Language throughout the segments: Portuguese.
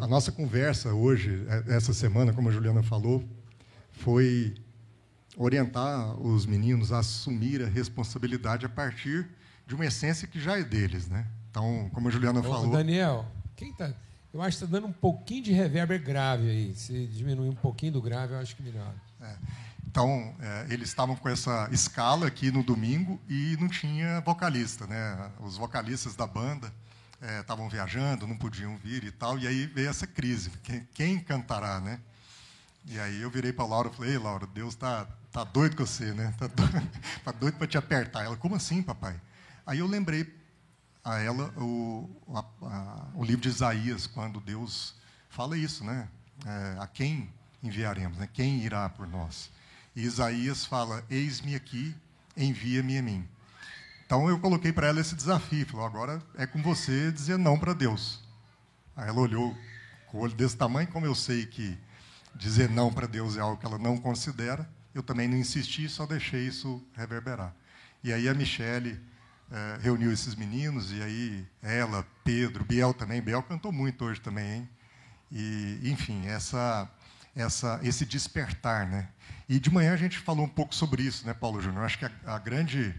a nossa conversa hoje, é, essa semana, como a Juliana falou, foi orientar os meninos a assumir a responsabilidade a partir de uma essência que já é deles, né? Então, como a Juliana Ô, falou. Daniel, quem tá? Eu acho que está dando um pouquinho de reverber grave aí. Se diminuir um pouquinho do grave, eu acho que melhor. É, então, é, eles estavam com essa escala aqui no domingo e não tinha vocalista, né? Os vocalistas da banda é, estavam viajando, não podiam vir e tal, e aí veio essa crise. Quem, quem cantará, né? E aí eu virei para a Laura e falei, Ei, Laura, Deus está tá doido com você, né? Está doido, tá doido para te apertar. Ela, como assim, papai? Aí eu lembrei a ela o, a, a, o livro de Isaías, quando Deus fala isso, né? É, a quem enviaremos, né? Quem irá por nós? E Isaías fala: Eis-me aqui, envia-me a mim. Então eu coloquei para ela esse desafio, falou: agora é com você dizer não para Deus. Aí ela olhou com o olho desse tamanho, como eu sei que dizer não para Deus é algo que ela não considera, eu também não insisti, só deixei isso reverberar. E aí a Michele é, reuniu esses meninos, e aí ela, Pedro, Biel também, Biel cantou muito hoje também, hein? E, enfim, essa, essa, esse despertar, né? E de manhã a gente falou um pouco sobre isso, né, Paulo Júnior? Acho que a, a grande,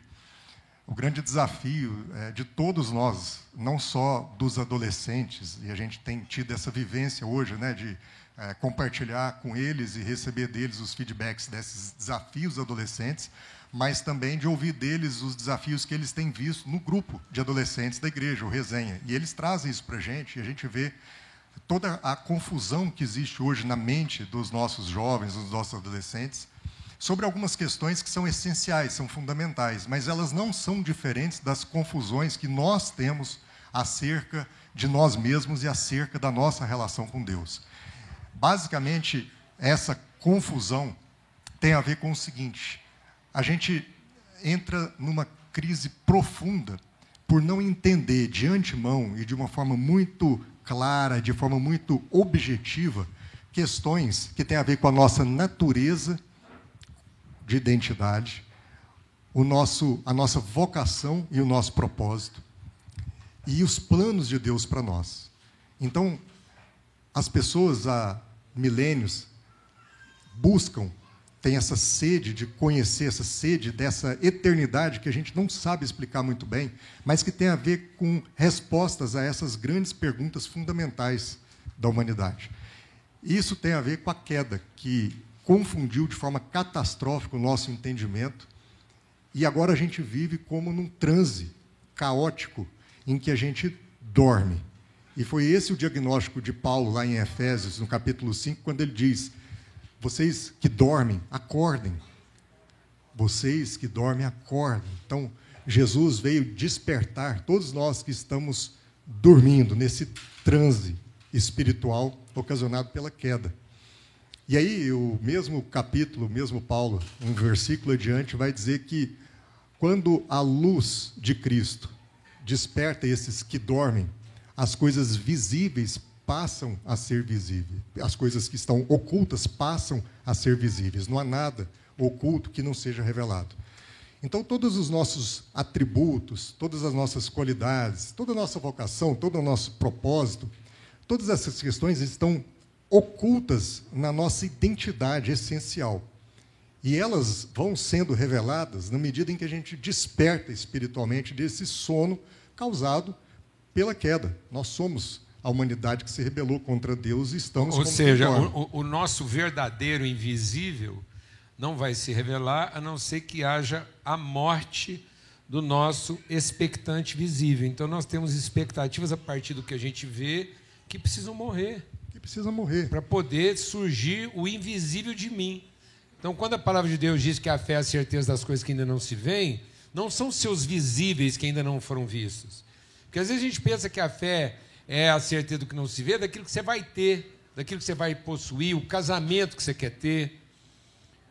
o grande desafio é, de todos nós, não só dos adolescentes, e a gente tem tido essa vivência hoje, né, de é, compartilhar com eles e receber deles os feedbacks desses desafios adolescentes, mas também de ouvir deles os desafios que eles têm visto no grupo de adolescentes da igreja, o Resenha. E eles trazem isso para a gente, e a gente vê toda a confusão que existe hoje na mente dos nossos jovens, dos nossos adolescentes, sobre algumas questões que são essenciais, são fundamentais, mas elas não são diferentes das confusões que nós temos acerca de nós mesmos e acerca da nossa relação com Deus. Basicamente, essa confusão tem a ver com o seguinte: a gente entra numa crise profunda por não entender de antemão e de uma forma muito clara, de forma muito objetiva, questões que têm a ver com a nossa natureza de identidade, o nosso, a nossa vocação e o nosso propósito, e os planos de Deus para nós. Então, as pessoas há milênios buscam tem essa sede de conhecer, essa sede dessa eternidade que a gente não sabe explicar muito bem, mas que tem a ver com respostas a essas grandes perguntas fundamentais da humanidade. Isso tem a ver com a queda, que confundiu de forma catastrófica o nosso entendimento, e agora a gente vive como num transe caótico em que a gente dorme. E foi esse o diagnóstico de Paulo lá em Efésios, no capítulo 5, quando ele diz: vocês que dormem, acordem. Vocês que dormem, acordem. Então, Jesus veio despertar todos nós que estamos dormindo nesse transe espiritual ocasionado pela queda. E aí, o mesmo capítulo, o mesmo Paulo, um versículo adiante, vai dizer que quando a luz de Cristo desperta esses que dormem, as coisas visíveis passam a ser visíveis. As coisas que estão ocultas passam a ser visíveis. Não há nada oculto que não seja revelado. Então, todos os nossos atributos, todas as nossas qualidades, toda a nossa vocação, todo o nosso propósito, todas essas questões estão ocultas na nossa identidade essencial. E elas vão sendo reveladas na medida em que a gente desperta espiritualmente desse sono causado pela queda. Nós somos a humanidade que se rebelou contra Deus e estamos Ou seja, o, o, nosso verdadeiro invisível não vai se revelar a não ser que haja a morte do nosso expectante visível. Então nós temos expectativas a partir do que a gente vê que precisam morrer. Que precisam morrer. Para poder surgir o invisível de mim. Então, quando a palavra de Deus diz que a fé é a certeza das coisas que ainda não se veem, não são seus visíveis que ainda não foram vistos. Porque às vezes a gente pensa que a fé é a certeza do que não se vê, daquilo que você vai ter, daquilo que você vai possuir, o casamento que você quer ter,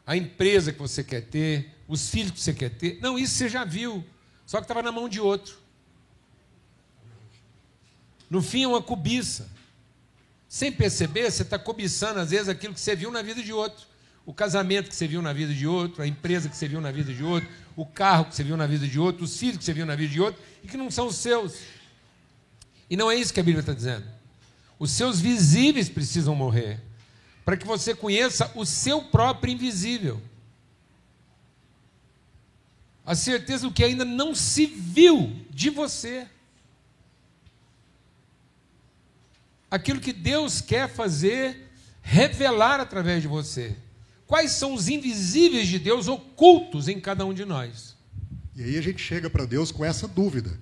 a empresa que você quer ter, os filhos que você quer ter. Não, isso você já viu, só que estava na mão de outro. No fim, é uma cobiça. Sem perceber, você está cobiçando, às vezes, aquilo que você viu na vida de outro. O casamento que você viu na vida de outro, a empresa que você viu na vida de outro, o carro que você viu na vida de outro, os filhos que você viu na vida de outro, e que não são os seus. E não é isso que a Bíblia está dizendo. Os seus visíveis precisam morrer, para que você conheça o seu próprio invisível. A certeza do que ainda não se viu de você. Aquilo que Deus quer fazer, revelar através de você. Quais são os invisíveis de Deus ocultos em cada um de nós? E aí a gente chega para Deus com essa dúvida.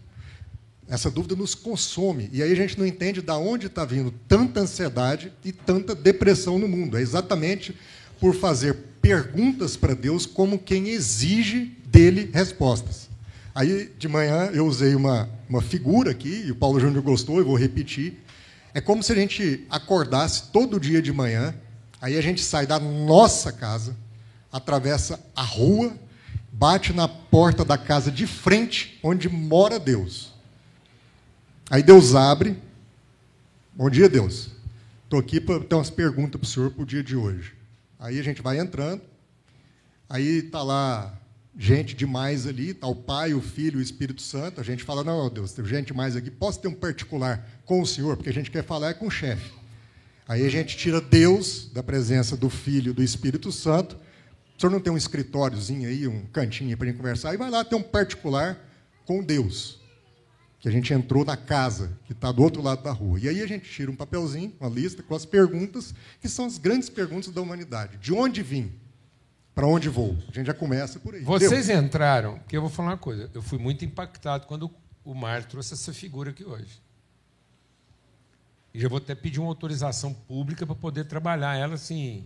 Essa dúvida nos consome. E aí a gente não entende de onde está vindo tanta ansiedade e tanta depressão no mundo. É exatamente por fazer perguntas para Deus como quem exige dele respostas. Aí, de manhã, eu usei uma, uma figura aqui, e o Paulo Júnior gostou, eu vou repetir. É como se a gente acordasse todo dia de manhã, aí a gente sai da nossa casa, atravessa a rua, bate na porta da casa de frente, onde mora Deus. Aí Deus abre. Bom dia, Deus. Estou aqui para ter umas perguntas para o senhor para o dia de hoje. Aí a gente vai entrando. Aí está lá gente demais ali, está o Pai, o Filho o Espírito Santo. A gente fala, não, Deus, tem gente mais aqui. Posso ter um particular com o senhor? Porque a gente quer falar é com o chefe. Aí a gente tira Deus da presença do Filho do Espírito Santo. O senhor não tem um escritóriozinho aí, um cantinho para gente conversar? E vai lá ter um particular com Deus que a gente entrou na casa, que está do outro lado da rua. E aí a gente tira um papelzinho, uma lista, com as perguntas, que são as grandes perguntas da humanidade. De onde vim? Para onde vou? A gente já começa por aí. Vocês Deus. entraram, porque eu vou falar uma coisa. Eu fui muito impactado quando o Mar trouxe essa figura aqui hoje. E já vou até pedir uma autorização pública para poder trabalhar ela assim.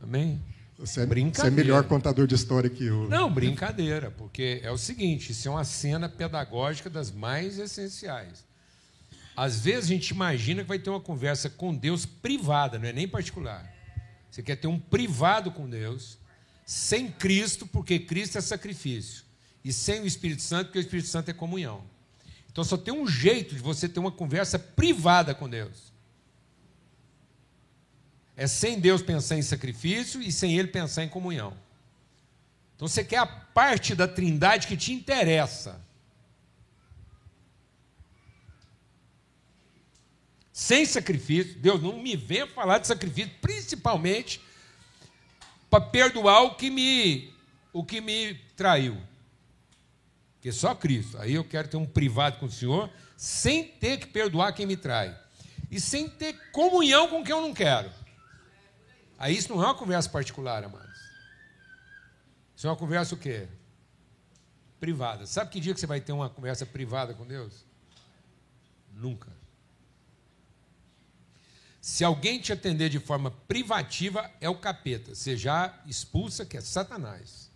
Amém? Você é, você é melhor contador de história que eu. Não, brincadeira, porque é o seguinte: isso é uma cena pedagógica das mais essenciais. Às vezes a gente imagina que vai ter uma conversa com Deus privada, não é nem particular. Você quer ter um privado com Deus, sem Cristo, porque Cristo é sacrifício, e sem o Espírito Santo, porque o Espírito Santo é comunhão. Então só tem um jeito de você ter uma conversa privada com Deus. É sem Deus pensar em sacrifício e sem Ele pensar em comunhão. Então você quer a parte da trindade que te interessa. Sem sacrifício, Deus não me venha falar de sacrifício, principalmente para perdoar o que me o que me traiu. Porque só Cristo. Aí eu quero ter um privado com o Senhor, sem ter que perdoar quem me trai. E sem ter comunhão com quem eu não quero. Aí isso não é uma conversa particular, amados. Isso é uma conversa o quê? Privada. Sabe que dia que você vai ter uma conversa privada com Deus? Nunca. Se alguém te atender de forma privativa, é o capeta. Você já expulsa que é Satanás.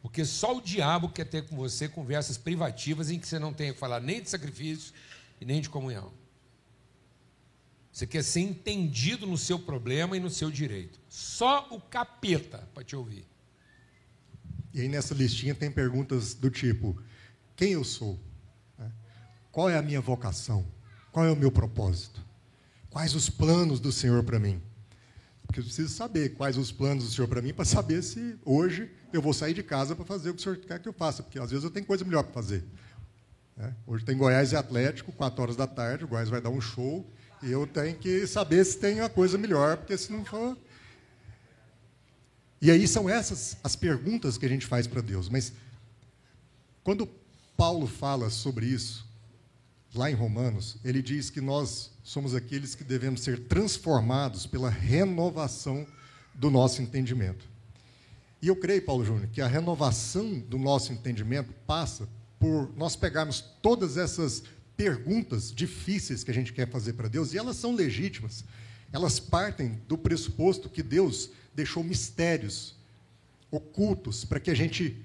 Porque só o diabo quer ter com você conversas privativas em que você não tem que falar nem de sacrifício e nem de comunhão. Você quer ser entendido no seu problema e no seu direito. Só o capeta para te ouvir. E aí nessa listinha tem perguntas do tipo: quem eu sou? Né? Qual é a minha vocação? Qual é o meu propósito? Quais os planos do Senhor para mim? Porque eu preciso saber quais os planos do Senhor para mim para saber se hoje eu vou sair de casa para fazer o que o Senhor quer que eu faça, porque às vezes eu tenho coisa melhor para fazer. Né? Hoje tem Goiás e Atlético, 4 horas da tarde, o Goiás vai dar um show, e eu tenho que saber se tem uma coisa melhor, porque se não for. E aí são essas as perguntas que a gente faz para Deus. Mas quando Paulo fala sobre isso, lá em Romanos, ele diz que nós somos aqueles que devemos ser transformados pela renovação do nosso entendimento. E eu creio, Paulo Júnior, que a renovação do nosso entendimento passa por nós pegarmos todas essas perguntas difíceis que a gente quer fazer para Deus, e elas são legítimas. Elas partem do pressuposto que Deus deixou mistérios ocultos para que a gente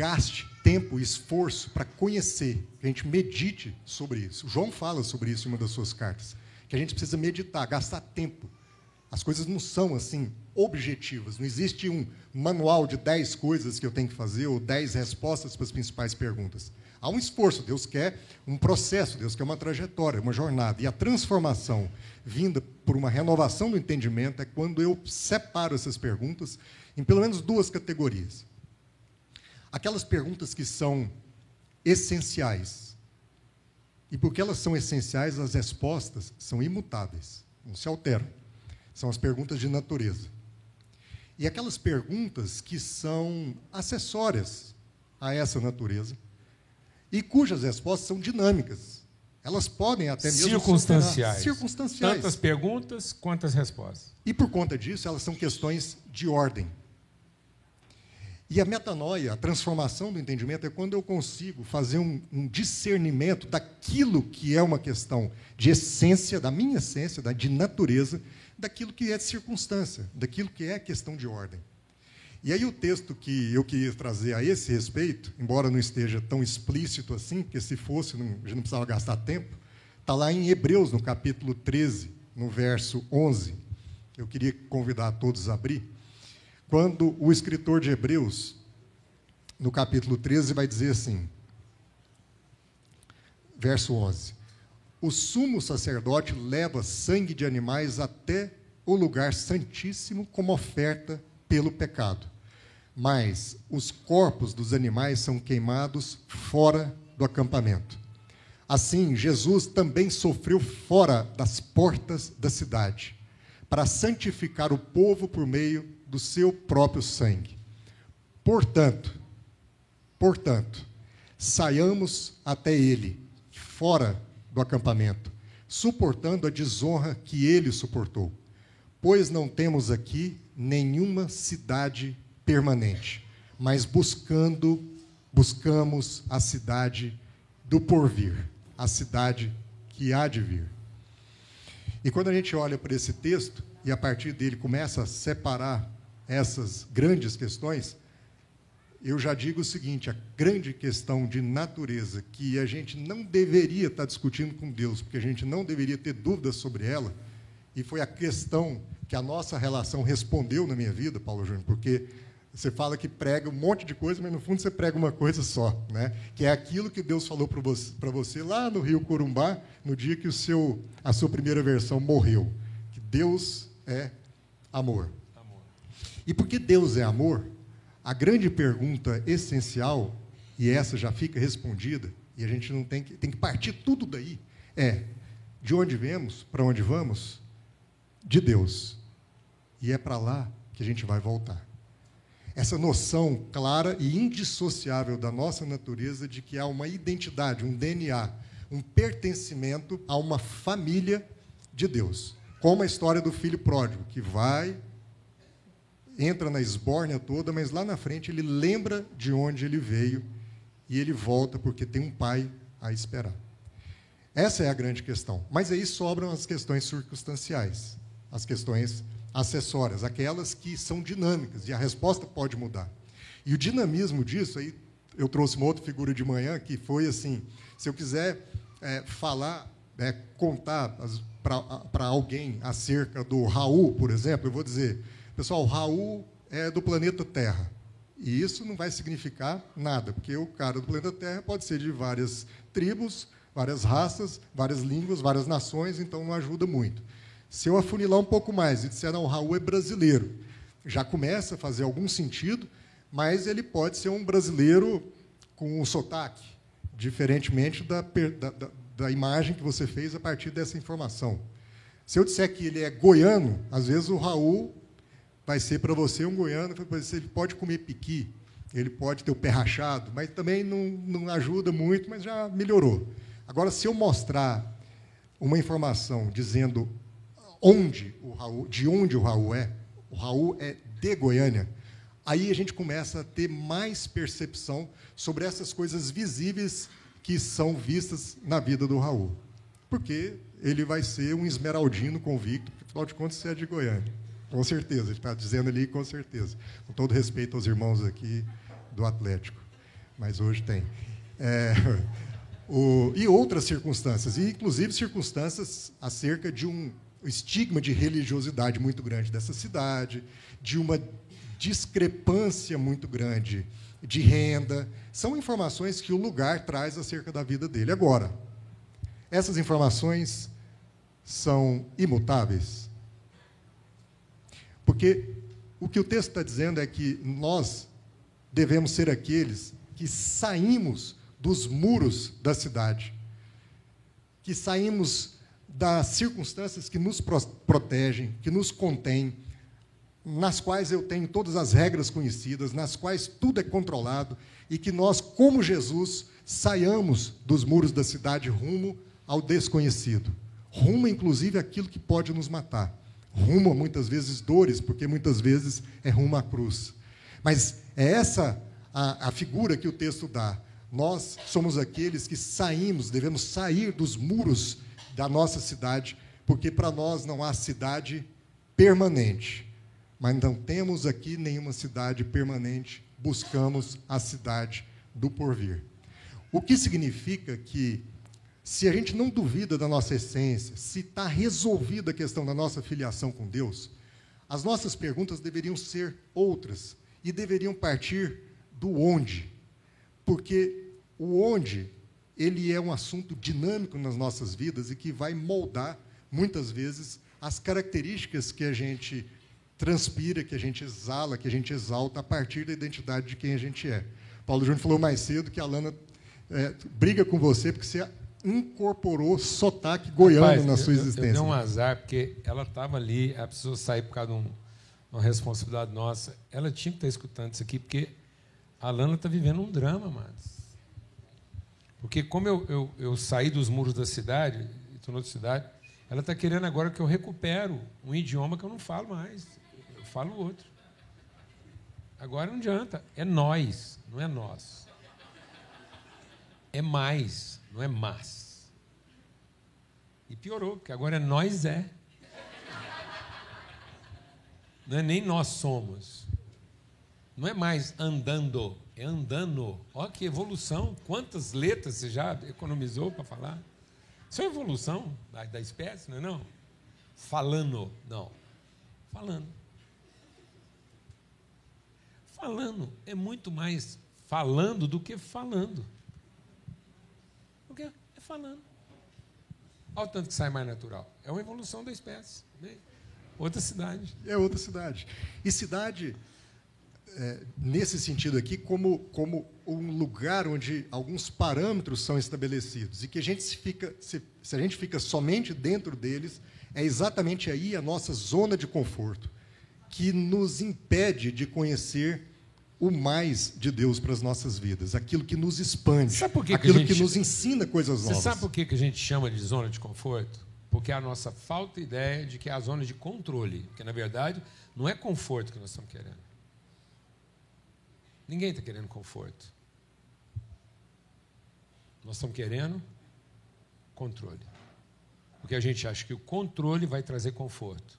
gaste tempo esforço para conhecer, que a gente medite sobre isso. João fala sobre isso em uma das suas cartas, que a gente precisa meditar, gastar tempo. As coisas não são assim objetivas, não existe um manual de 10 coisas que eu tenho que fazer ou 10 respostas para as principais perguntas. Há um esforço, Deus quer um processo, Deus quer uma trajetória, uma jornada. E a transformação vinda por uma renovação do entendimento é quando eu separo essas perguntas em pelo menos duas categorias. Aquelas perguntas que são essenciais, E porque elas são essenciais, as respostas são imutáveis, não se alteram. São as perguntas de natureza. E aquelas perguntas que são acessórias a essa natureza e cujas respostas são dinâmicas. Elas podem até mesmo circunstanciais. circunstanciais. Tantas perguntas quanto as respostas. E por conta disso, elas são questões de ordem. E a metanoia, a transformação do entendimento, é quando eu consigo fazer um, um, discernimento daquilo que é uma questão de essência, da minha essência, da, de natureza, daquilo que é de circunstância, daquilo que é questão de ordem. E aí o texto que eu queria trazer a esse respeito, embora não esteja tão explícito assim, porque se fosse, não, a gente não precisava gastar tempo, está lá em Hebreus, no capítulo 13, no verso 11. Eu queria convidar todos a abrir. Quando o escritor de Hebreus, no capítulo 13, vai dizer assim, verso 11: O sumo sacerdote leva sangue de animais até o lugar santíssimo como oferta pelo pecado. Mas os corpos dos animais são queimados fora do acampamento. Assim, Jesus também sofreu fora das portas da cidade, para santificar o povo por meio do seu próprio sangue. Portanto, portanto, saiamos até ele, fora do acampamento, suportando a desonra que ele suportou. Pois não temos aqui nenhuma cidade permanente, mas buscando, buscamos a cidade do porvir, a cidade que há de vir. E quando a gente olha para esse texto e a partir dele começa a separar essas grandes questões, eu já digo o seguinte: a grande questão de natureza que a gente não deveria estar discutindo com Deus, porque a gente não deveria ter dúvidas sobre ela, e foi a questão que a nossa relação respondeu na minha vida, Paulo Júnior, porque você fala que prega um monte de coisa, mas no fundo você prega uma coisa só, né? que é aquilo que Deus falou para você, lá no Rio Corumbá, no dia que o seu, a sua primeira versão morreu. Que Deus é amor. E porque Deus é amor, a grande pergunta essencial, e essa já fica respondida, e a gente não tem que, tem que partir tudo daí, é de onde vemos, para onde vamos? De Deus. E é para lá que a gente vai voltar. Essa noção clara e indissociável da nossa natureza de que há uma identidade, um DNA, um pertencimento a uma família de Deus. Como a história do filho pródigo, que vai, entra na esbórnia toda, mas lá na frente ele lembra de onde ele veio e ele volta porque tem um pai a esperar. Essa é a grande questão. Mas aí sobram as questões circunstanciais, as questões acessórias, aquelas que são dinâmicas e a resposta pode mudar. E o dinamismo disso, aí eu trouxe uma outra figura de manhã que foi assim: se eu quiser é, falar, é, contar para alguém acerca do Raul, por exemplo, eu vou dizer, pessoal, Raul é do planeta Terra. E isso não vai significar nada, porque o cara do planeta Terra pode ser de várias tribos, várias raças, várias línguas, várias nações, então não ajuda muito. Se eu afunilar um pouco mais e disser, não, o Raul é brasileiro, já começa a fazer algum sentido, mas ele pode ser um brasileiro com um sotaque, diferentemente da, da, da imagem que você fez a partir dessa informação. Se eu disser que ele é goiano, às vezes o Raul vai ser para você um goiano, ele pode comer piqui, ele pode ter o pé rachado, mas também não, não ajuda muito, mas já melhorou. Agora, se eu mostrar uma informação dizendo onde o Raul, de onde o Raul é, o Raul é de Goiânia, aí a gente começa a ter mais percepção sobre essas coisas visíveis que são vistas na vida do Raul. Porque ele vai ser um esmeraldino convicto, porque, afinal de contas, você é de Goiânia. Com certeza, ele está dizendo ali com certeza. Com todo respeito aos irmãos aqui do Atlético. Mas hoje tem. É, o, e outras circunstâncias, e inclusive circunstâncias acerca de um estigma de religiosidade muito grande dessa cidade, de uma discrepância muito grande de renda. São informações que o lugar traz acerca da vida dele. Agora, essas informações são imutáveis? Porque o que o texto está dizendo é que nós devemos ser aqueles que saímos dos muros da cidade que saímos das circunstâncias que nos protegem, que nos contêm, nas quais eu tenho todas as regras conhecidas, nas quais tudo é controlado, e que nós, como Jesus, saiamos dos muros da cidade rumo ao desconhecido, rumo inclusive àquilo que pode nos matar, rumo a muitas vezes dores, porque muitas vezes é rumo à cruz. Mas é essa a, a figura que o texto dá. Nós somos aqueles que saímos, devemos sair dos muros da nossa cidade, porque para nós não há cidade permanente. Mas não temos aqui nenhuma cidade permanente, buscamos a cidade do porvir. O que significa que, se a gente não duvida da nossa essência, se está resolvida a questão da nossa filiação com Deus, as nossas perguntas deveriam ser outras e deveriam partir do onde. Porque o onde, ele é um assunto dinâmico nas nossas vidas e que vai moldar, muitas vezes, as características que a gente transpira, que a gente exala, que a gente exalta a partir da identidade de quem a gente é. Paulo Júnior falou mais cedo que a Lana é, briga com você porque você incorporou sotaque goiano Rapaz, na sua existência. Eu, eu dei um azar, porque ela estava ali, ela precisou sair por causa de um, uma responsabilidade nossa. Ela tinha que estar escutando isso aqui, porque a Lana está vivendo um drama, mas Porque como eu, eu, eu saí dos muros da cidade, estou outra cidade, ela está querendo agora que eu recupero um idioma que eu não falo mais. Eu falo outro. Agora não adianta. É nós, não é nós. É mais, não é mas. E piorou, porque agora é nós é. Não é nem nós somos. Não é mais andando, é andando. Olha que evolução. Quantas letras você já economizou para falar? Isso é evolução da, da espécie, não é não? Falando, não. Falando. Falando é muito mais falando do que falando. É falando. Olha o tanto que sai mais natural. É uma evolução da espécie. Né? Outra cidade. É outra cidade. E cidade é, nesse sentido aqui, como, como um lugar onde alguns parâmetros são estabelecidos e que a gente se fica, se, se a gente fica somente dentro deles, é exatamente aí a nossa zona de conforto, que nos impede de conhecer o mais de Deus para as nossas vidas, aquilo que nos expande, que aquilo que, gente, que, nos ensina coisas novas. Você sabe por que a gente chama de zona de conforto? Porque é a nossa falta de ideia de que é a zona de controle, que na verdade não é conforto que nós estamos querendo. Ninguém está querendo conforto. Nós estamos querendo controle. Porque a gente acha que o controle vai trazer conforto.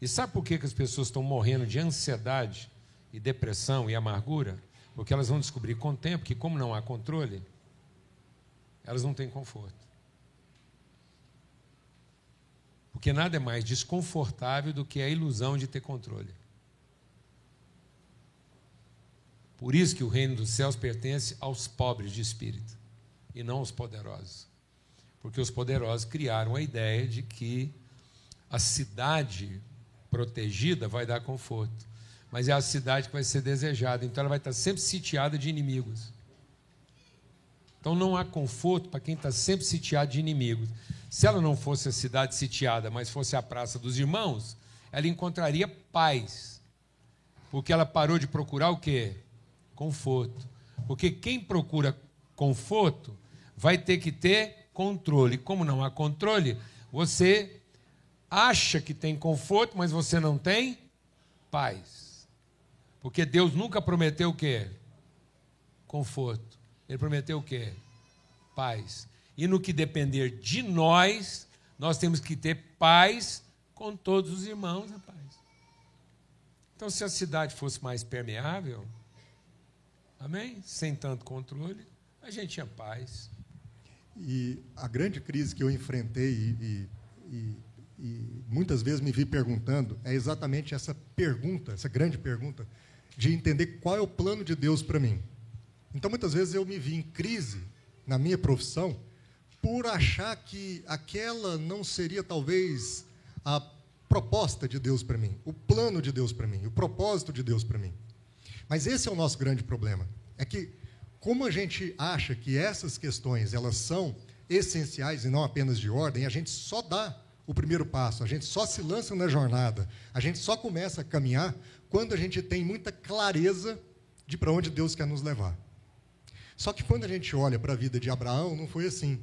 E sabe por que, que as pessoas estão morrendo de ansiedade e depressão e amargura? Porque elas vão descobrir com o tempo que, como não há controle, elas não têm conforto. Porque nada é mais desconfortável do que a ilusão de ter controle. Por isso que o reino dos céus pertence aos pobres de espírito e não aos poderosos. Porque os poderosos criaram a ideia de que a cidade protegida vai dar conforto, mas é a cidade que vai ser desejada, então ela vai estar sempre sitiada de inimigos. Então não há conforto para quem está sempre sitiado de inimigos. Se ela não fosse a cidade sitiada, mas fosse a praça dos irmãos, ela encontraria paz. Porque ela parou de procurar o quê? conforto. Porque quem procura conforto vai ter que ter controle. Como não há controle, você acha que tem conforto, mas você não tem paz. Porque Deus nunca prometeu o quê? Conforto. Ele prometeu o quê? Paz. E no que depender de nós, nós temos que ter paz com todos os irmãos, rapaz. Então, se a cidade fosse mais permeável, Amém? Sem tanto controle, a gente tinha paz. E a grande crise que eu enfrentei e, e, e, muitas vezes me vi perguntando é exatamente essa pergunta, essa grande pergunta, de entender qual é o plano de Deus para mim. Então, muitas vezes eu me vi em crise na minha profissão por achar que aquela não seria talvez a proposta de Deus para mim, o plano de Deus para mim, o propósito de Deus para mim. Mas esse é o nosso grande problema. É que, como a gente acha que essas questões elas são essenciais e não apenas de ordem, a gente só dá o primeiro passo, a gente só se lança na jornada, a gente só começa a caminhar quando a gente tem muita clareza de para onde Deus quer nos levar. Só que quando a gente olha para a vida de Abraão, não foi assim.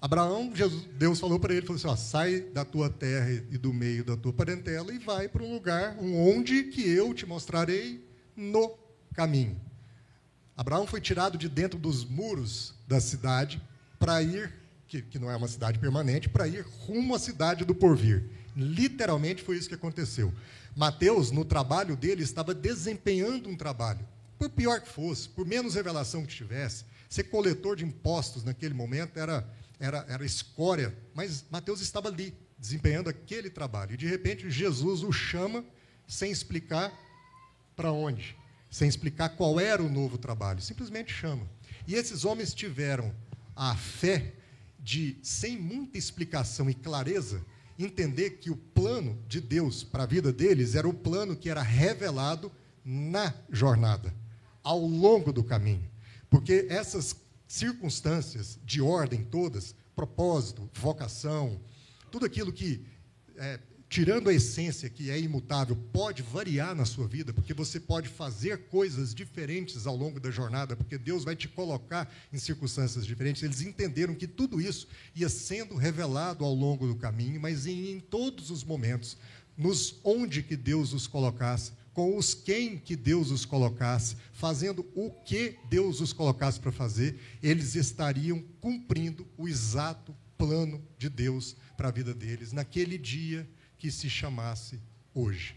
Abraão, Jesus, Deus falou para ele, falou assim, ó, sai da tua terra e do meio da tua parentela e vai para um lugar onde que eu te mostrarei no caminho. Abraão foi tirado de dentro dos muros da cidade para ir, que, que não é uma cidade permanente, para ir rumo à cidade do porvir. Literalmente foi isso que aconteceu. Mateus, no trabalho dele, estava desempenhando um trabalho. Por pior que fosse, por menos revelação que tivesse, ser coletor de impostos naquele momento era era, era escória, mas Mateus estava ali, desempenhando aquele trabalho. E de repente Jesus o chama sem explicar para onde, sem explicar qual era o novo trabalho, simplesmente chama. E esses homens tiveram a fé de, sem muita explicação e clareza, entender que o plano de Deus para a vida deles era o plano que era revelado na jornada, ao longo do caminho. Porque essas circunstâncias de ordem todas, propósito, vocação, tudo aquilo que, é, tirando a essência que é imutável, pode variar na sua vida, porque você pode fazer coisas diferentes ao longo da jornada, porque Deus vai te colocar em circunstâncias diferentes. Eles entenderam que tudo isso ia sendo revelado ao longo do caminho, mas em, em todos os momentos, nos onde que Deus os colocasse, com os quem que Deus os colocasse, fazendo o que Deus os colocasse para fazer, eles estariam cumprindo o exato plano de Deus para a vida deles, naquele dia que se chamasse hoje.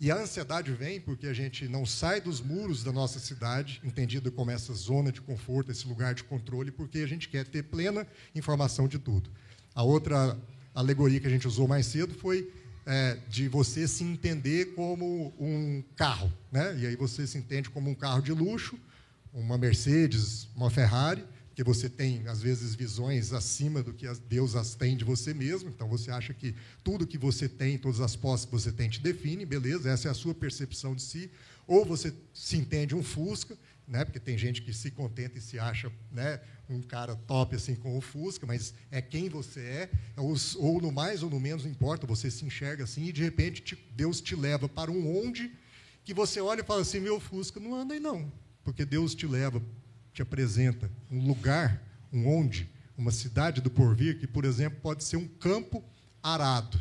E a ansiedade vem porque a gente não sai dos muros da nossa cidade, entendido como essa zona de conforto, esse lugar de controle, porque a gente quer ter plena informação de tudo. A outra alegoria que a gente usou mais cedo foi é, de você se entender como um carro, né? E aí você se entende como um carro de luxo, uma Mercedes, uma Ferrari, porque você tem às vezes visões acima do que Deus as tem de você mesmo. Então você acha que tudo que você tem, todas as posses que você tem te define, beleza? Essa é a sua percepção de si. Ou você se entende um Fusca, né? Porque tem gente que se contenta e se acha, né, um cara top assim com o Fusca, mas é quem você é, ou, ou no mais ou no menos não importa, você se enxerga assim e de repente te, Deus te leva para um onde que você olha e fala assim, meu Fusca não anda aí não, porque Deus te leva, te apresenta um lugar, um onde, uma cidade do porvir que, por exemplo, pode ser um campo arado.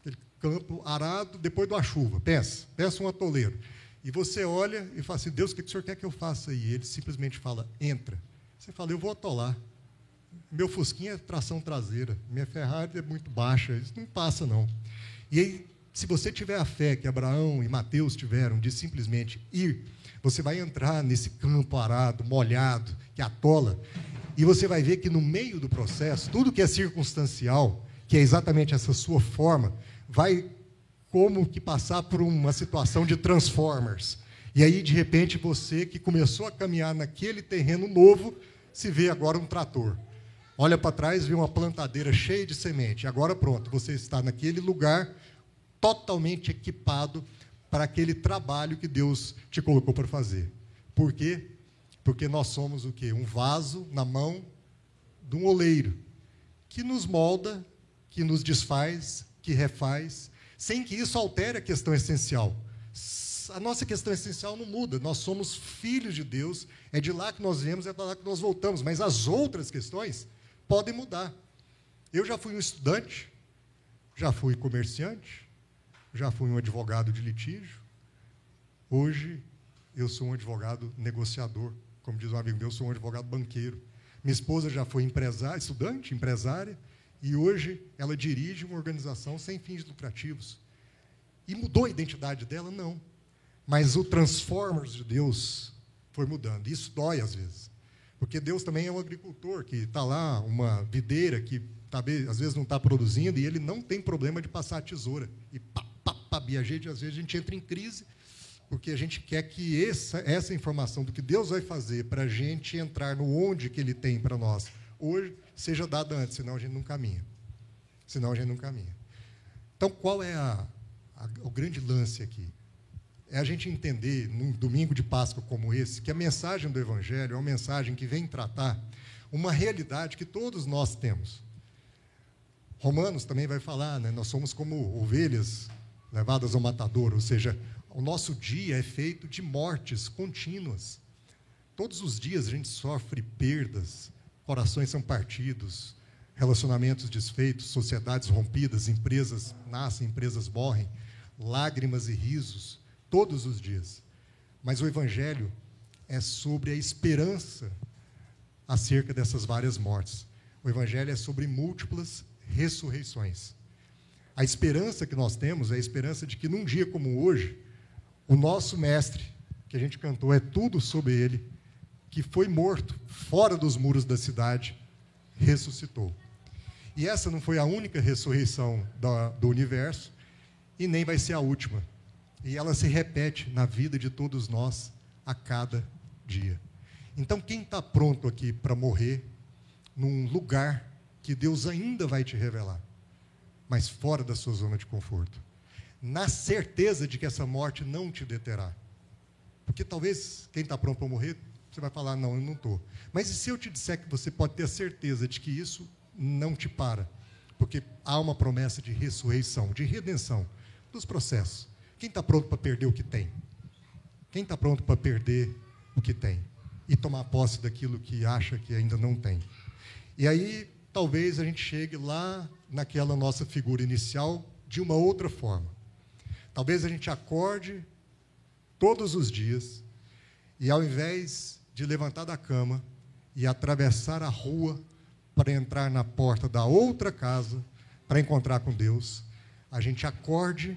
Aquele campo arado depois da chuva. Pensa, pensa um atoleiro. E você olha e fala assim: Deus, o que o senhor quer que eu faça? E ele simplesmente fala: entra. Você fala: eu vou atolar. Meu Fusquinha é tração traseira, minha Ferrari é muito baixa, isso não passa não. E aí, se você tiver a fé que Abraão e Mateus tiveram de simplesmente ir, você vai entrar nesse campo arado, molhado, que atola, e você vai ver que no meio do processo, tudo que é circunstancial, que é exatamente essa sua forma, vai como que passar por uma situação de Transformers. E aí, de repente, você que começou a caminhar naquele terreno novo, se vê agora um trator. Olha para trás, vê uma plantadeira cheia de semente. Agora pronto, você está naquele lugar totalmente equipado para aquele trabalho que Deus te colocou para fazer. Por quê? Porque nós somos o quê? Um vaso na mão de um oleiro que nos molda, que nos desfaz, que refaz sem que isso altere a questão essencial. A nossa questão essencial não muda, nós somos filhos de Deus, é de lá que nós viemos, é de lá que nós voltamos, mas as outras questões podem mudar. Eu já fui um estudante, já fui comerciante, já fui um advogado de litígio, hoje eu sou um advogado negociador, como diz um amigo meu, sou um advogado banqueiro. Minha esposa já foi empresária, estudante, empresária, e hoje ela dirige uma organização sem fins lucrativos. E mudou a identidade dela? Não. Mas o Transformers de Deus foi mudando. Isso dói às vezes. Porque Deus também é um agricultor que está lá, uma videira que às vezes não está produzindo e ele não tem problema de passar a tesoura. E pá, pá, a gente, às vezes a gente entra em crise porque a gente quer que essa, essa informação do que Deus vai fazer para a gente entrar no onde que Ele tem para nós hoje seja dada antes, senão a gente não caminha. Senão a gente não caminha. Então, qual é a, a, o grande lance aqui? É a gente entender, num domingo de Páscoa como esse, que a mensagem do Evangelho é uma mensagem que vem tratar uma realidade que todos nós temos. Romanos também vai falar, né? nós somos como ovelhas levadas ao matador, ou seja, o nosso dia é feito de mortes contínuas. Todos os dias a gente sofre perdas, corações são partidos, relacionamentos desfeitos, sociedades rompidas, empresas nascem, empresas morrem, lágrimas e risos, todos os dias. Mas o Evangelho é sobre a esperança acerca dessas várias mortes. O Evangelho é sobre múltiplas ressurreições. A esperança que nós temos é a esperança de que num dia como hoje, o nosso mestre, que a gente cantou, é tudo sobre ele, que foi morto fora dos muros da cidade, ressuscitou. E essa não foi a única ressurreição do universo, e nem vai ser a última. E ela se repete na vida de todos nós a cada dia. Então, quem está pronto aqui para morrer num lugar que Deus ainda vai te revelar, mas fora da sua zona de conforto. Na certeza de que essa morte não te deterá. Porque talvez quem está pronto para morrer, você vai falar, não, eu não estou. Mas e se eu te disser que você pode ter a certeza de que isso não te para? Porque há uma promessa de ressurreição, de redenção dos processos. Quem está pronto para perder o que tem? Quem está pronto para perder o que tem? E tomar posse daquilo que acha que ainda não tem? E aí talvez a gente chegue lá naquela nossa figura inicial de uma outra forma. Talvez a gente acorde todos os dias e, ao invés de levantar da cama e atravessar a rua para entrar na porta da outra casa para encontrar com Deus, a gente acorde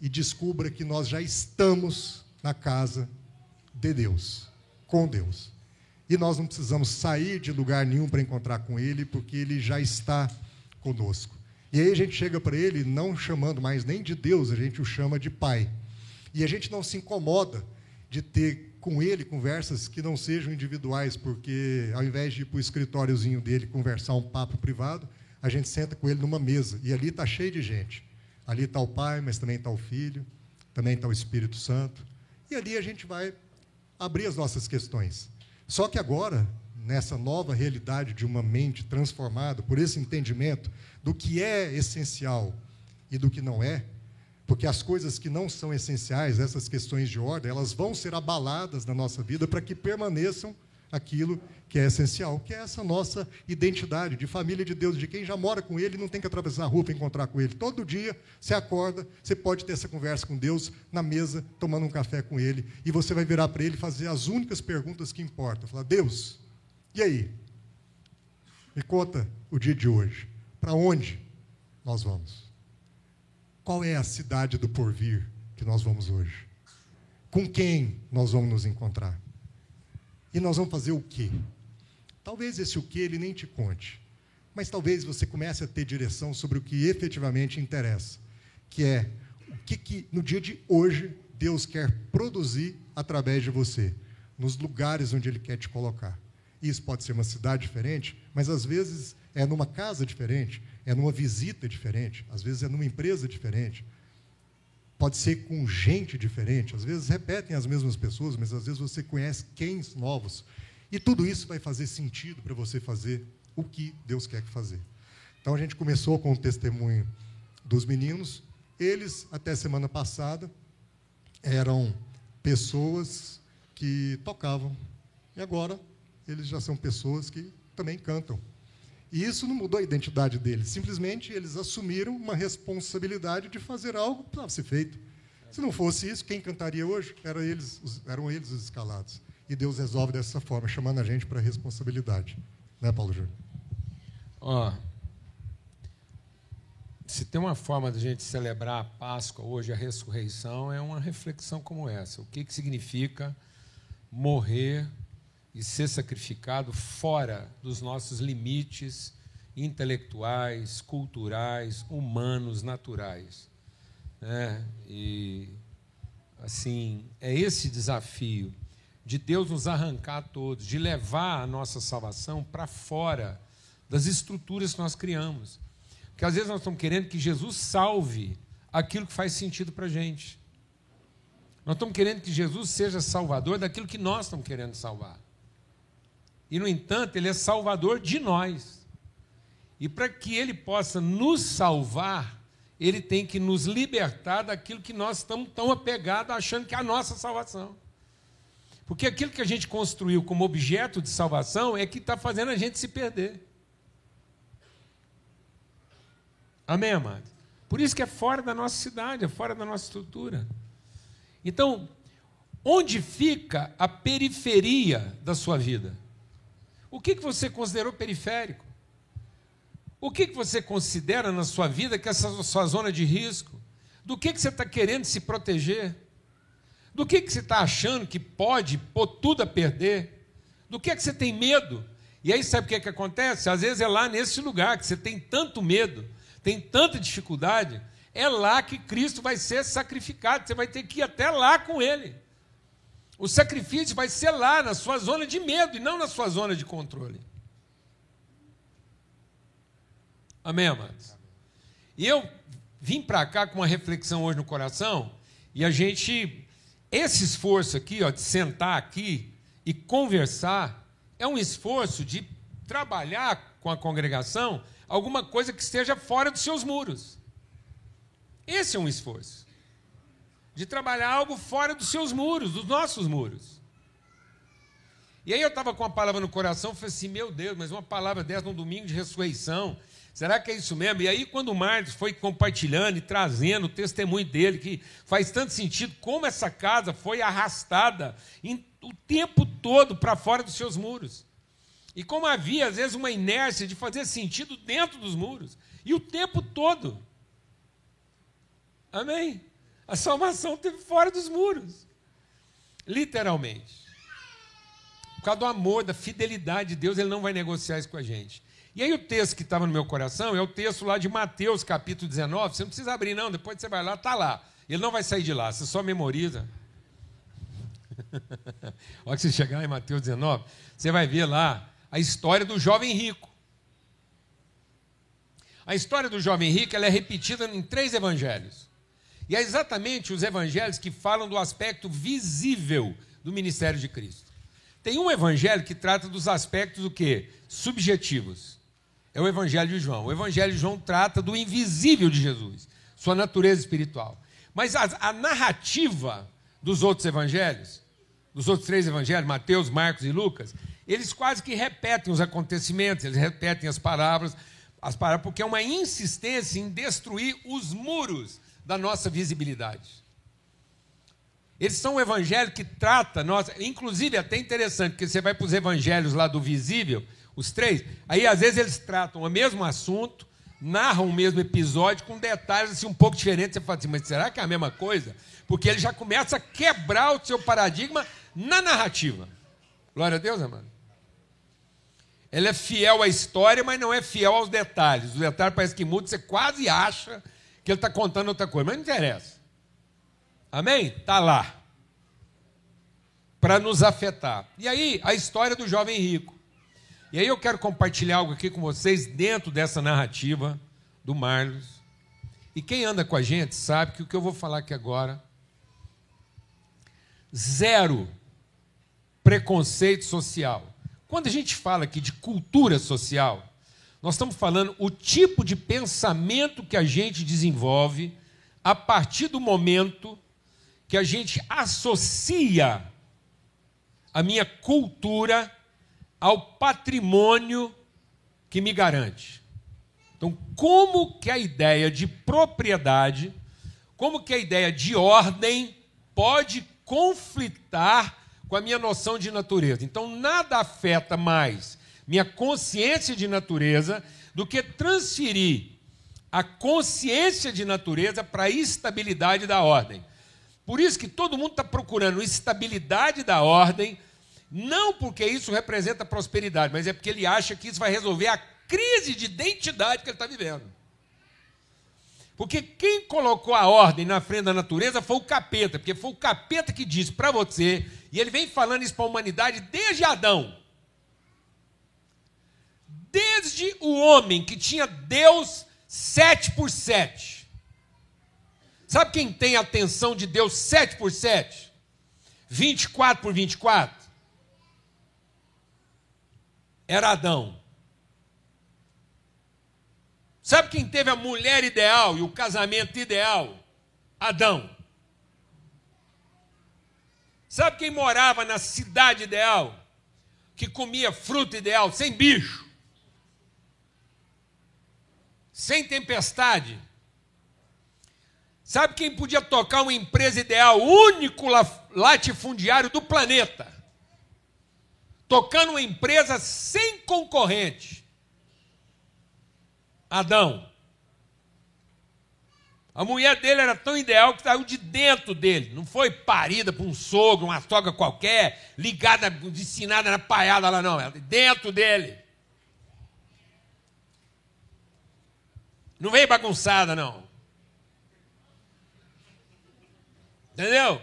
e descubra que nós já estamos na casa de Deus, com Deus. E nós não precisamos sair de lugar nenhum para encontrar com Ele, porque Ele já está conosco. E aí a gente chega para Ele, não chamando mais nem de Deus, a gente o chama de Pai. E a gente não se incomoda de ter com Ele conversas que não sejam individuais, porque ao invés de ir para o escritóriozinho dele conversar um papo privado, a gente senta com Ele numa mesa. E ali está cheio de gente. Ali está o Pai, mas também está o Filho, também está o Espírito Santo. E ali a gente vai abrir as nossas questões. Só que agora, nessa nova realidade de uma mente transformada por esse entendimento do que é essencial e do que não é, porque as coisas que não são essenciais, essas questões de ordem, elas vão ser abaladas na nossa vida para que permaneçam aquilo que é essencial, que é essa nossa identidade de família de Deus, de quem já mora com Ele, não tem que atravessar a rua para encontrar com Ele. Todo dia você acorda, você pode ter essa conversa com Deus na mesa, tomando um café com Ele, e você vai virar para Ele fazer as únicas perguntas que importam. Falar, Deus, e aí? Me conta o dia de hoje. Para onde nós vamos? Qual é a cidade do porvir que nós vamos hoje? Com quem nós vamos nos encontrar? E nós vamos fazer o quê? Talvez esse o quê ele nem te conte, mas talvez você comece a ter direção sobre o que efetivamente interessa, que é o que, que no dia de hoje Deus quer produzir através de você, nos lugares onde Ele quer te colocar. Isso pode ser uma cidade diferente, mas às vezes é numa casa diferente, é numa visita diferente, às vezes é numa empresa diferente, pode ser com gente diferente, às vezes repetem as mesmas pessoas, mas às vezes você conhece quem novos. E tudo isso vai fazer sentido para você fazer o que Deus quer fazer. Então a gente começou com o testemunho dos meninos. Eles, até semana passada, eram pessoas que tocavam. E agora eles já são pessoas que também cantam. E isso não mudou a identidade deles, simplesmente eles assumiram uma responsabilidade de fazer algo que precisava ser feito. Se não fosse isso, quem cantaria hoje? Eram eles, eram eles os escalados. E Deus resolve dessa forma, chamando a gente para a responsabilidade. Né, Paulo Júnior? Ó, se tem uma forma da gente celebrar a Páscoa hoje, a ressurreição, é uma reflexão como essa. O que, que significa morrer e ser sacrificado fora dos nossos limites intelectuais, culturais, humanos, naturais. Né? E, assim, é esse desafio de Deus nos arrancar todos, de levar a nossa salvação para fora das estruturas que nós criamos. Porque às vezes nós estamos querendo que Jesus salve aquilo que faz sentido para a gente. Nós estamos querendo que Jesus seja salvador daquilo que nós estamos querendo salvar. E, no entanto, ele é salvador de nós. E para que ele possa nos salvar, ele tem que nos libertar daquilo que nós estamos tão apegados, achando que é a nossa salvação. Porque aquilo que a gente construiu como objeto de salvação é que está fazendo a gente se perder. Amém, amados? Por isso que é fora da nossa cidade, é fora da nossa estrutura. Então, onde fica a periferia da sua vida? O que, que você considerou periférico? O que, que você considera na sua vida que é essa sua zona de risco? Do que, que você está querendo se proteger? Do que, que você está achando que pode pôr tudo a perder? Do que, que você tem medo? E aí sabe o que, que acontece? Às vezes é lá nesse lugar que você tem tanto medo, tem tanta dificuldade, é lá que Cristo vai ser sacrificado. Você vai ter que ir até lá com Ele. O sacrifício vai ser lá, na sua zona de medo e não na sua zona de controle. Amém, amados? E eu vim para cá com uma reflexão hoje no coração, e a gente, esse esforço aqui, ó, de sentar aqui e conversar, é um esforço de trabalhar com a congregação alguma coisa que esteja fora dos seus muros. Esse é um esforço. De trabalhar algo fora dos seus muros, dos nossos muros. E aí eu estava com uma palavra no coração, falei assim, meu Deus, mas uma palavra dessa num domingo de ressurreição, Será que é isso mesmo? E aí, quando o Marcos foi compartilhando e trazendo o testemunho dele, que faz tanto sentido, como essa casa foi arrastada em, o tempo todo para fora dos seus muros. E como havia, às vezes, uma inércia de fazer sentido dentro dos muros. E o tempo todo. Amém? A salvação teve fora dos muros. Literalmente. Por causa do amor, da fidelidade de Deus, Ele não vai negociar isso com a gente. E aí o texto que estava no meu coração é o texto lá de Mateus, capítulo 19. Você não precisa abrir, não, depois você vai lá, está lá. Ele não vai sair de lá, você só memoriza. Olha que você chegar em Mateus 19, você vai ver lá a história do jovem rico. A história do jovem rico ela é repetida em três evangelhos. E é exatamente os evangelhos que falam do aspecto visível do ministério de Cristo. Tem um evangelho que trata dos aspectos o quê? Subjetivos é o Evangelho de João. O Evangelho de João trata do invisível de Jesus, sua natureza espiritual. Mas a, a narrativa dos outros evangelhos, dos outros três evangelhos, Mateus, Marcos e Lucas, eles quase que repetem os acontecimentos, eles repetem as palavras, as palavras, porque é uma insistência em destruir os muros da nossa visibilidade. Eles são um evangelho que trata, nossa, inclusive é até interessante, porque você vai para os evangelhos lá do visível, os três. Aí, às vezes, eles tratam o mesmo assunto, narram o mesmo episódio com detalhes assim, um pouco diferentes. Você fala assim, mas será que é a mesma coisa? Porque ele já começa a quebrar o seu paradigma na narrativa. Glória a Deus, amado. Ele é fiel à história, mas não é fiel aos detalhes. Os detalhes parece que mudam, você quase acha que ele está contando outra coisa, mas não interessa. Amém? Está lá. Para nos afetar. E aí, a história do jovem rico. E aí eu quero compartilhar algo aqui com vocês dentro dessa narrativa do Marlos. E quem anda com a gente sabe que o que eu vou falar aqui agora zero preconceito social. Quando a gente fala aqui de cultura social, nós estamos falando o tipo de pensamento que a gente desenvolve a partir do momento que a gente associa a minha cultura ao patrimônio que me garante. Então, como que a ideia de propriedade, como que a ideia de ordem pode conflitar com a minha noção de natureza? Então, nada afeta mais minha consciência de natureza do que transferir a consciência de natureza para a estabilidade da ordem. Por isso que todo mundo está procurando estabilidade da ordem não porque isso representa prosperidade, mas é porque ele acha que isso vai resolver a crise de identidade que ele está vivendo. Porque quem colocou a ordem na frente da natureza foi o capeta, porque foi o capeta que disse para você, e ele vem falando isso para a humanidade desde Adão. Desde o homem que tinha Deus sete por sete. Sabe quem tem a atenção de Deus sete por sete? 24 por 24? era Adão. Sabe quem teve a mulher ideal e o casamento ideal? Adão. Sabe quem morava na cidade ideal? Que comia fruta ideal, sem bicho, sem tempestade. Sabe quem podia tocar uma empresa ideal, único latifundiário do planeta? Tocando uma empresa sem concorrente. Adão. A mulher dele era tão ideal que saiu de dentro dele. Não foi parida por um sogro, uma sogra qualquer, ligada, ensinada na paiada lá, não. Era dentro dele. Não veio bagunçada, não. Entendeu?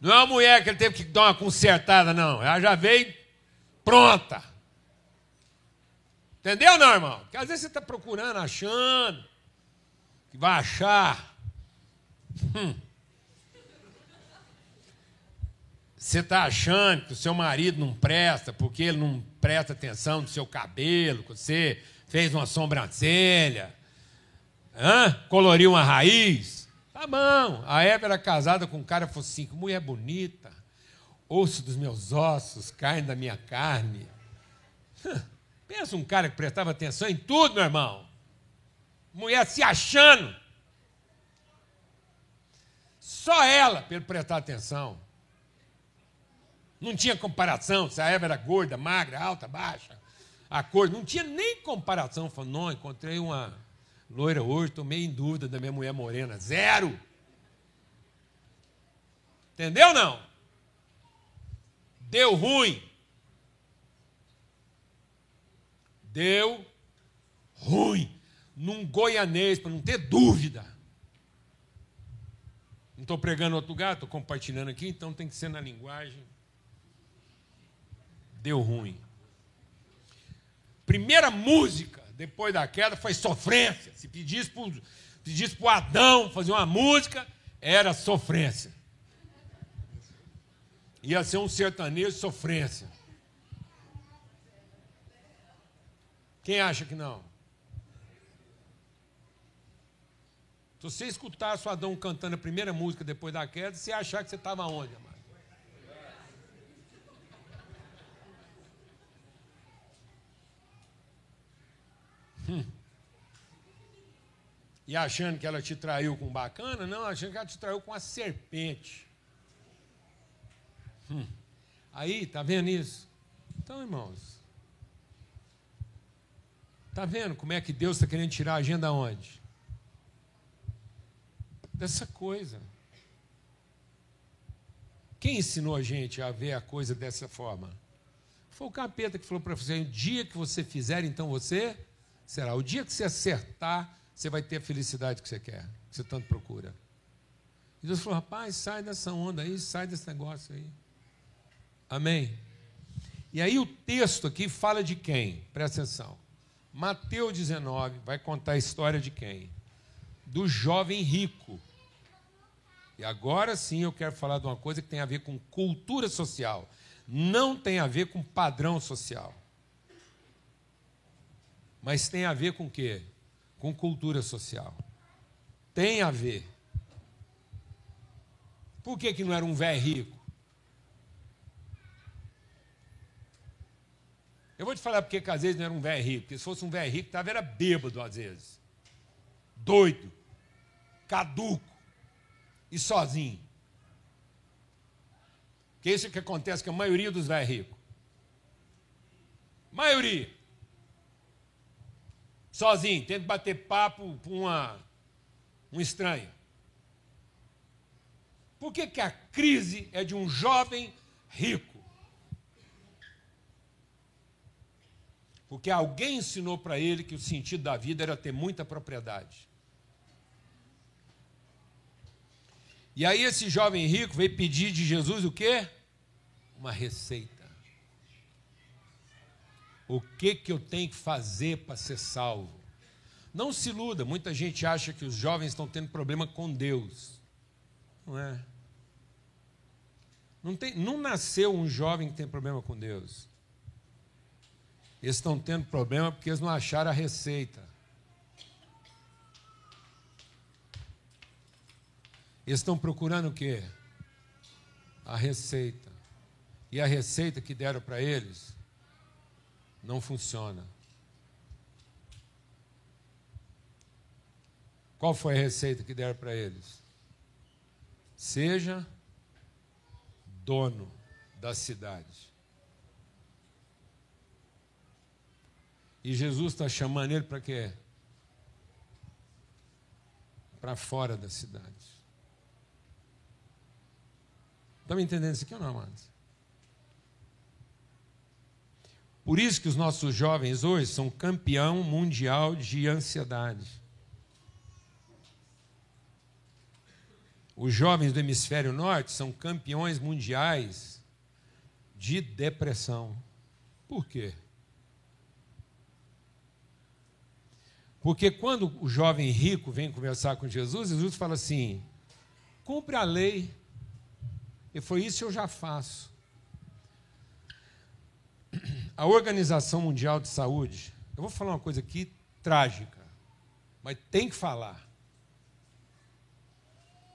Não é uma mulher que ele teve que dar uma consertada, não. Ela já veio pronta. Entendeu, não, irmão? Porque às vezes você está procurando, achando, que vai achar. Hum. Você está achando que o seu marido não presta porque ele não presta atenção no seu cabelo, que você fez uma sobrancelha, hã? coloriu uma raiz. Tá bom. A Eva era casada com um cara que falou assim: mulher bonita, osso dos meus ossos, carne da minha carne. Pensa um cara que prestava atenção em tudo, meu irmão. Mulher se achando. Só ela para ele prestar atenção. Não tinha comparação se a Eva era gorda, magra, alta, baixa, a cor. Não tinha nem comparação. Falou, não, encontrei uma loira hoje, estou meio em dúvida da minha mulher morena. Zero. Entendeu não? Deu ruim. deu ruim. Num goianês, para não ter dúvida. Não estou pregando outro lugar, estou compartilhando aqui, então tem que ser na linguagem. Deu ruim. Primeira música depois da queda foi sofrência. Se pedisse para o Adão fazer uma música, era sofrência. Ia ser um sertanejo sofrência. Quem acha que não? Se você escutasse o Adão cantando a primeira música depois da queda, você ia achar que você estava onde, amado? E achando que ela te traiu com bacana? Não, achando que ela te traiu com a serpente. Hum. Aí, tá vendo isso? Então, irmãos, Está vendo como é que Deus está querendo tirar a agenda onde? Dessa coisa. Quem ensinou a gente a ver a coisa dessa forma? Foi o capeta que falou para você: o dia que você fizer, então você será. O dia que você acertar, você vai ter a felicidade que você quer, que você tanto procura. E Deus falou: rapaz, sai dessa onda aí, sai desse negócio aí. Amém? E aí o texto aqui fala de quem? Presta atenção. Mateus 19 vai contar a história de quem? Do jovem rico. E agora sim eu quero falar de uma coisa que tem a ver com cultura social. Não tem a ver com padrão social. Mas tem a ver com o quê? Com cultura social. Tem a ver. Por que, que não era um velho rico? Eu vou te falar porque que às vezes não era um velho rico. Porque se fosse um velho rico, estava era bêbado às vezes. Doido. Caduco. E sozinho. Que é isso que acontece com a maioria dos velhos ricos. Maioria. Sozinho, tenta bater papo com uma, um estranho. Por que, que a crise é de um jovem rico? Porque alguém ensinou para ele que o sentido da vida era ter muita propriedade. E aí esse jovem rico veio pedir de Jesus o quê? Uma receita. O que que eu tenho que fazer para ser salvo? Não se iluda, muita gente acha que os jovens estão tendo problema com Deus. Não é? Não, tem, não nasceu um jovem que tem problema com Deus. Eles estão tendo problema porque eles não acharam a receita. Eles estão procurando o quê? A receita. E a receita que deram para eles não funciona. Qual foi a receita que deram para eles? Seja dono da cidade. E Jesus está chamando ele para quê? Para fora da cidade. Estão me entendendo isso aqui ou não, amados? Por isso que os nossos jovens hoje são campeão mundial de ansiedade. Os jovens do hemisfério norte são campeões mundiais de depressão. Por quê? Porque quando o jovem rico vem conversar com Jesus, Jesus fala assim: cumpre a lei. E foi isso que eu já faço. A Organização Mundial de Saúde, eu vou falar uma coisa aqui trágica, mas tem que falar.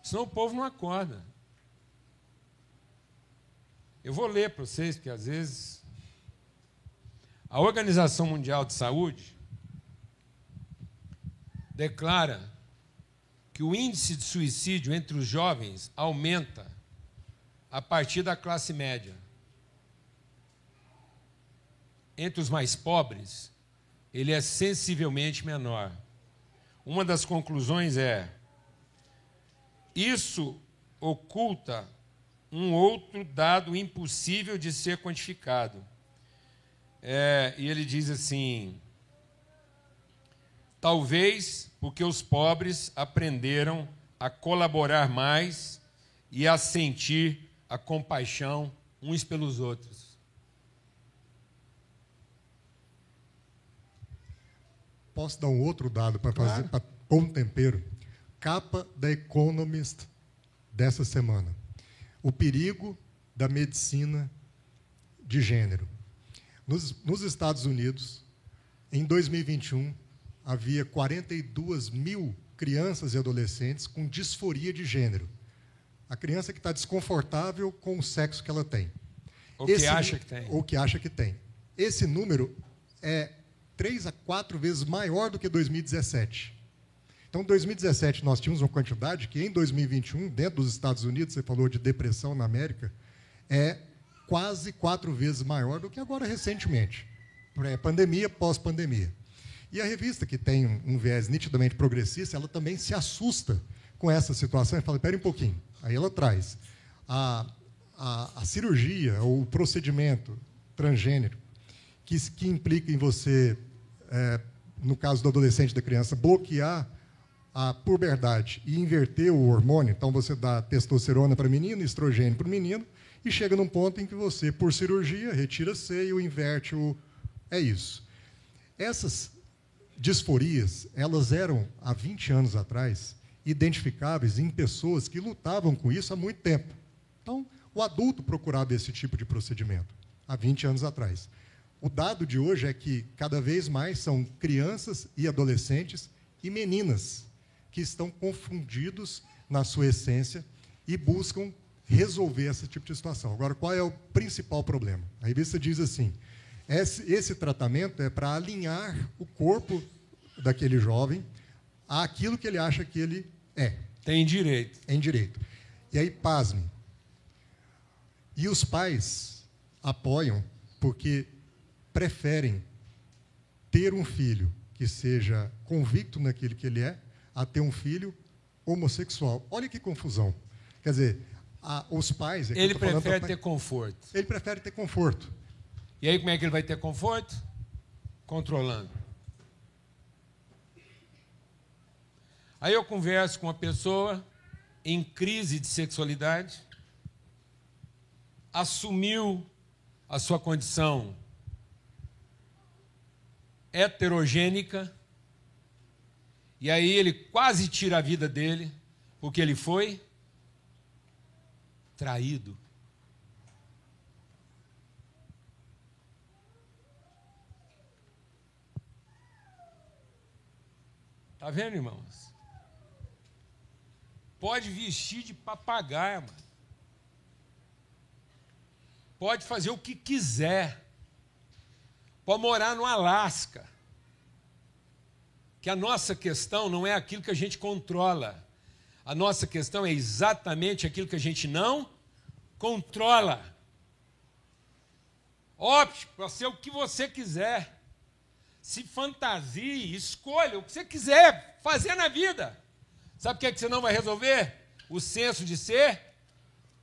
Senão o povo não acorda. Eu vou ler para vocês, porque às vezes. A Organização Mundial de Saúde declara que o índice de suicídio entre os jovens aumenta a partir da classe média. Entre os mais pobres, ele é sensivelmente menor. Uma das conclusões é: isso oculta um outro dado impossível de ser quantificado. É, e ele diz assim: Talvez porque os pobres aprenderam a colaborar mais e a sentir a compaixão uns pelos outros. Posso dar um outro dado para fazer claro. para pôr um tempero? Capa da Economist dessa semana. O perigo da medicina de gênero. Nos, nos Estados Unidos, em 2021, havia 42 mil crianças e adolescentes com disforia de gênero. A criança que está desconfortável com o sexo que ela tem. Ou Esse, que acha que tem. Ou que acha que tem. Esse número é três a quatro vezes maior do que 2017. Então, em 2017, nós tínhamos uma quantidade que, em 2021, dentro dos Estados Unidos, você falou de depressão na América, é quase quatro vezes maior do que agora recentemente. Pré-pandemia, pós-pandemia. E a revista, que tem um viés nitidamente progressista, ela também se assusta com essa situação e fala: espere um pouquinho. Aí ela traz a, a, a cirurgia, ou o procedimento transgênero, que, que implica em você, é, no caso do adolescente e da criança, bloquear a puberdade e inverter o hormônio. Então, você dá testosterona para menino, estrogênio para o menino, e chega num ponto em que você, por cirurgia, retira seio, inverte o. É isso. Essas disforias, elas eram, há 20 anos atrás, identificáveis em pessoas que lutavam com isso há muito tempo. Então, o adulto procurava esse tipo de procedimento, há 20 anos atrás. O dado de hoje é que cada vez mais são crianças e adolescentes e meninas que estão confundidos na sua essência e buscam resolver esse tipo de situação. Agora, qual é o principal problema? A revista diz assim: esse, esse tratamento é para alinhar o corpo daquele jovem àquilo que ele acha que ele é. Tem direito. Tem direito. E aí, pasme. E os pais apoiam porque preferem ter um filho que seja convicto naquilo que ele é, a ter um filho homossexual. Olha que confusão. Quer dizer, a, os pais. É ele prefere ter conforto. Ele prefere ter conforto. E aí como é que ele vai ter conforto? Controlando. Aí eu converso com uma pessoa em crise de sexualidade, assumiu a sua condição heterogênica. E aí ele quase tira a vida dele, porque ele foi traído. Tá vendo, irmãos? Pode vestir de papagaio, mano. Pode fazer o que quiser. Pode morar no Alasca. Que a nossa questão não é aquilo que a gente controla. A nossa questão é exatamente aquilo que a gente não controla. Opte para ser o que você quiser. Se fantasie, escolha o que você quiser fazer na vida. Sabe o que, é que você não vai resolver? O senso de ser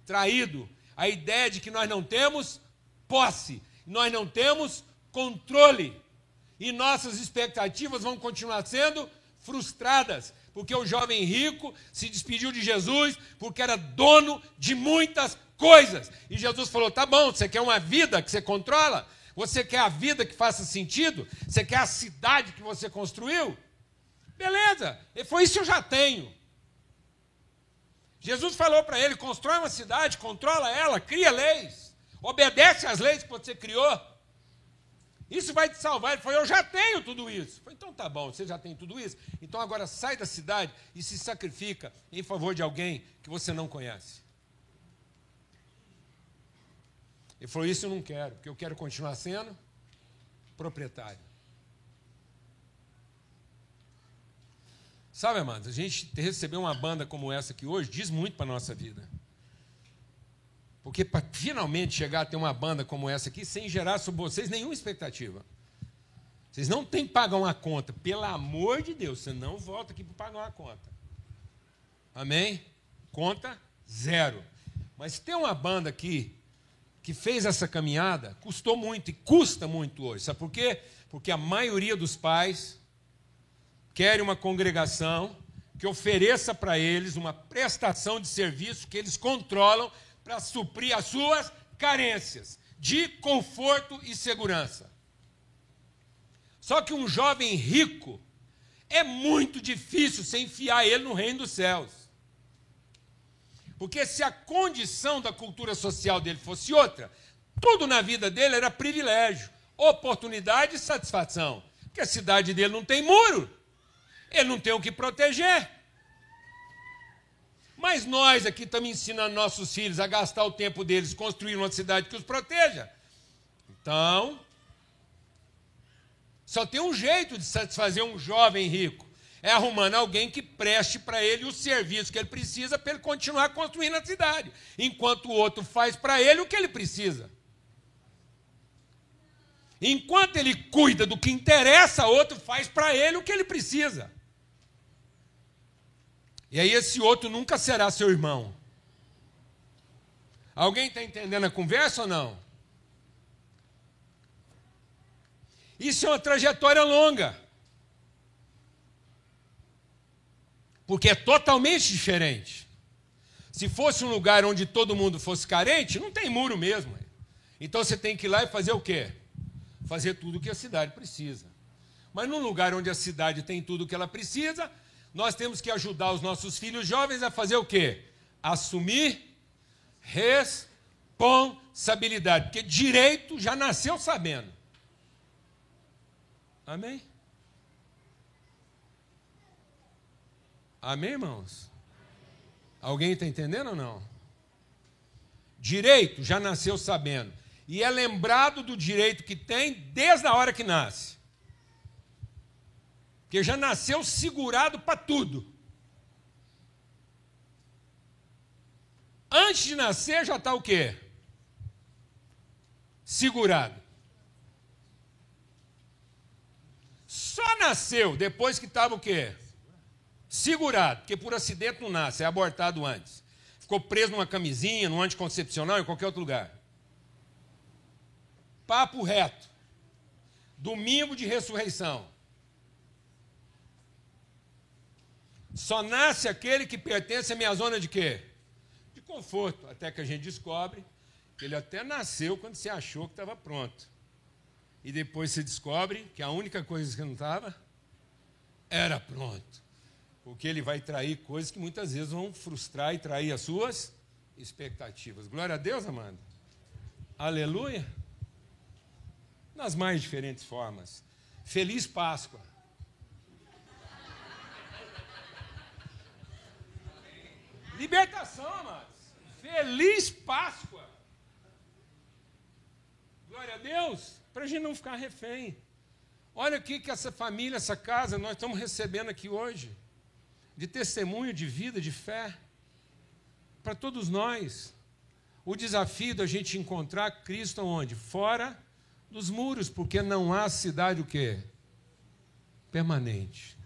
traído. A ideia de que nós não temos posse, nós não temos controle. E nossas expectativas vão continuar sendo frustradas, porque o jovem rico se despediu de Jesus porque era dono de muitas coisas. E Jesus falou: tá bom, você quer uma vida que você controla? Você quer a vida que faça sentido? Você quer a cidade que você construiu? Beleza, foi isso que eu já tenho. Jesus falou para ele: constrói uma cidade, controla ela, cria leis, obedece às leis que você criou. Isso vai te salvar. Ele falou: Eu já tenho tudo isso. Falei, então tá bom, você já tem tudo isso. Então agora sai da cidade e se sacrifica em favor de alguém que você não conhece. Ele falou: Isso eu não quero, porque eu quero continuar sendo proprietário. Sabe, amados, a gente receber uma banda como essa aqui hoje diz muito para a nossa vida. Porque para finalmente chegar a ter uma banda como essa aqui, sem gerar sobre vocês nenhuma expectativa. Vocês não têm que pagar uma conta. Pelo amor de Deus, você não volta aqui para pagar uma conta. Amém? Conta zero. Mas tem uma banda aqui que fez essa caminhada, custou muito e custa muito hoje. Sabe por quê? Porque a maioria dos pais querem uma congregação que ofereça para eles uma prestação de serviço que eles controlam para suprir as suas carências de conforto e segurança. Só que um jovem rico é muito difícil você enfiar ele no reino dos céus. Porque se a condição da cultura social dele fosse outra, tudo na vida dele era privilégio, oportunidade e satisfação. Porque a cidade dele não tem muro, ele não tem o que proteger. Mas nós aqui estamos ensinando nossos filhos a gastar o tempo deles construir uma cidade que os proteja. Então, só tem um jeito de satisfazer um jovem rico: é arrumando alguém que preste para ele o serviço que ele precisa para ele continuar construindo a cidade, enquanto o outro faz para ele o que ele precisa. Enquanto ele cuida do que interessa, outro faz para ele o que ele precisa. E aí esse outro nunca será seu irmão. Alguém está entendendo a conversa ou não? Isso é uma trajetória longa. Porque é totalmente diferente. Se fosse um lugar onde todo mundo fosse carente, não tem muro mesmo. Então você tem que ir lá e fazer o quê? Fazer tudo o que a cidade precisa. Mas num lugar onde a cidade tem tudo o que ela precisa, nós temos que ajudar os nossos filhos jovens a fazer o quê? Assumir responsabilidade. Porque direito já nasceu sabendo. Amém? Amém, irmãos? Alguém está entendendo ou não? Direito já nasceu sabendo. E é lembrado do direito que tem desde a hora que nasce que já nasceu segurado para tudo. Antes de nascer já está o quê? Segurado. Só nasceu depois que estava o quê? Segurado, porque por acidente não nasce, é abortado antes. Ficou preso numa camisinha, num anticoncepcional, em qualquer outro lugar. Papo reto. Domingo de ressurreição. Só nasce aquele que pertence à minha zona de quê? De conforto. Até que a gente descobre que ele até nasceu quando você achou que estava pronto. E depois você descobre que a única coisa que não estava era pronto. Porque ele vai trair coisas que muitas vezes vão frustrar e trair as suas expectativas. Glória a Deus, amado. Aleluia. Nas mais diferentes formas. Feliz Páscoa. Libertação, amados. Feliz Páscoa. Glória a Deus. Para a gente não ficar refém. Olha o que essa família, essa casa, nós estamos recebendo aqui hoje. De testemunho, de vida, de fé. Para todos nós. O desafio da gente encontrar Cristo onde? Fora dos muros, porque não há cidade o quê? Permanente.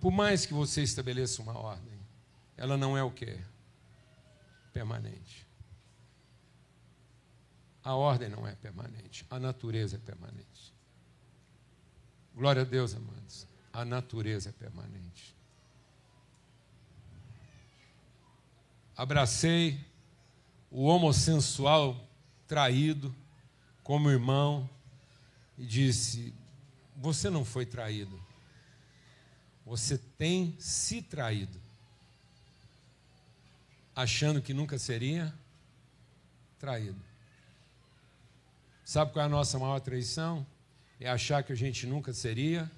Por mais que você estabeleça uma ordem, ela não é o quê? Permanente. A ordem não é permanente, a natureza é permanente. Glória a Deus, amados. A natureza é permanente. Abracei o homossexual traído como irmão e disse: Você não foi traído. Você tem se traído. Achando que nunca seria traído. Sabe qual é a nossa maior traição? É achar que a gente nunca seria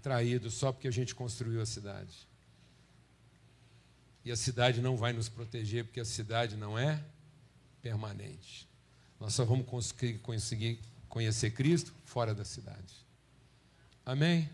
traído só porque a gente construiu a cidade. E a cidade não vai nos proteger porque a cidade não é permanente. Nós só vamos conseguir conhecer Cristo fora da cidade. Amém?